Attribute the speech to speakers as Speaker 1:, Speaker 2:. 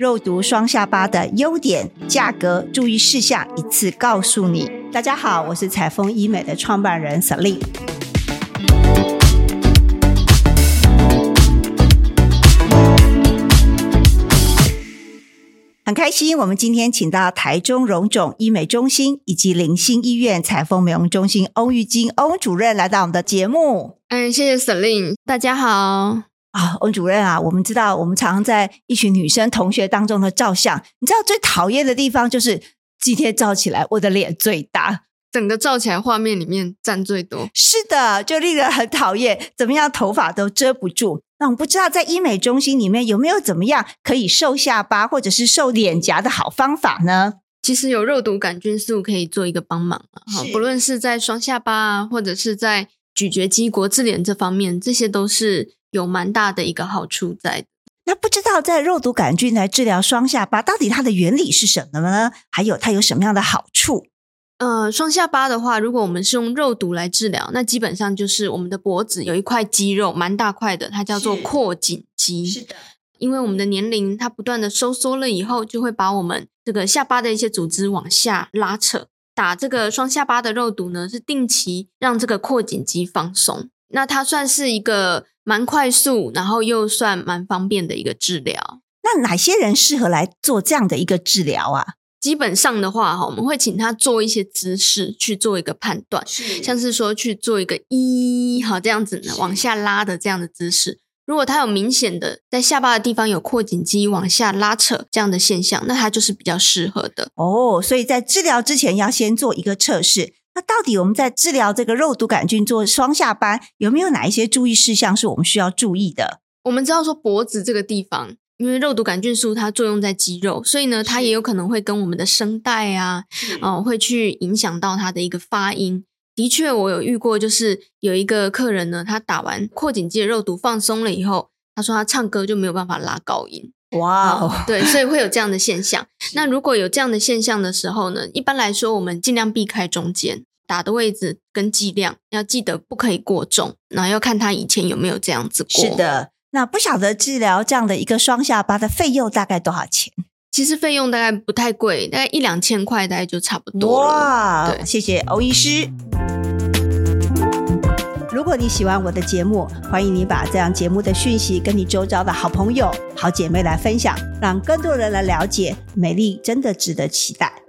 Speaker 1: 肉毒双下巴的优点、价格、注意事项，一次告诉你。大家好，我是彩丰医美的创办人 Celine。很开心，我们今天请到台中荣总医美中心以及林心医院彩丰美容中心欧玉金欧主任来到我们的节目。
Speaker 2: 嗯，谢谢 Celine，大家好。
Speaker 1: 啊，欧主任啊，我们知道，我们常常在一群女生同学当中的照相，你知道最讨厌的地方就是今天照起来我的脸最大，
Speaker 2: 整个照起来画面里面占最多。
Speaker 1: 是的，就令人很讨厌，怎么样头发都遮不住。那我们不知道在医美中心里面有没有怎么样可以瘦下巴或者是瘦脸颊的好方法呢？
Speaker 2: 其实有肉毒杆菌素可以做一个帮忙啊，哈，不论是在双下巴啊，或者是在咀嚼肌国字脸这方面，这些都是有蛮大的一个好处在。
Speaker 1: 那不知道在肉毒杆菌来治疗双下巴，到底它的原理是什么呢？还有它有什么样的好处？
Speaker 2: 呃，双下巴的话，如果我们是用肉毒来治疗，那基本上就是我们的脖子有一块肌肉，蛮大块的，它叫做阔颈肌。
Speaker 1: 是的，
Speaker 2: 因为我们的年龄它不断的收缩了以后，就会把我们这个下巴的一些组织往下拉扯。打这个双下巴的肉毒呢，是定期让这个阔颈肌放松。那它算是一个蛮快速，然后又算蛮方便的一个治疗。
Speaker 1: 那哪些人适合来做这样的一个治疗啊？
Speaker 2: 基本上的话，哈，我们会请他做一些姿势去做一个判断，像是说去做一个一好这样子呢，往下拉的这样的姿势。如果他有明显的在下巴的地方有阔颈肌往下拉扯这样的现象，那他就是比较适合的
Speaker 1: 哦。所以在治疗之前要先做一个测试。那到底我们在治疗这个肉毒杆菌做双下巴，有没有哪一些注意事项是我们需要注意的？
Speaker 2: 我们知道说脖子这个地方。因为肉毒杆菌素它作用在肌肉，所以呢，它也有可能会跟我们的声带啊，哦，会去影响到它的一个发音。的确，我有遇过，就是有一个客人呢，他打完扩颈肌的肉毒放松了以后，他说他唱歌就没有办法拉高音。哇哦，对，所以会有这样的现象。那如果有这样的现象的时候呢，一般来说，我们尽量避开中间打的位置跟剂量，要记得不可以过重，然后要看他以前有没有这样子过。
Speaker 1: 是的。那不晓得治疗这样的一个双下巴的费用大概多少钱？
Speaker 2: 其实费用大概不太贵，大概一两千块，大概就差不多哇，
Speaker 1: 谢谢欧医师。如果你喜欢我的节目，欢迎你把这样节目的讯息跟你周遭的好朋友、好姐妹来分享，让更多人来了解美丽真的值得期待。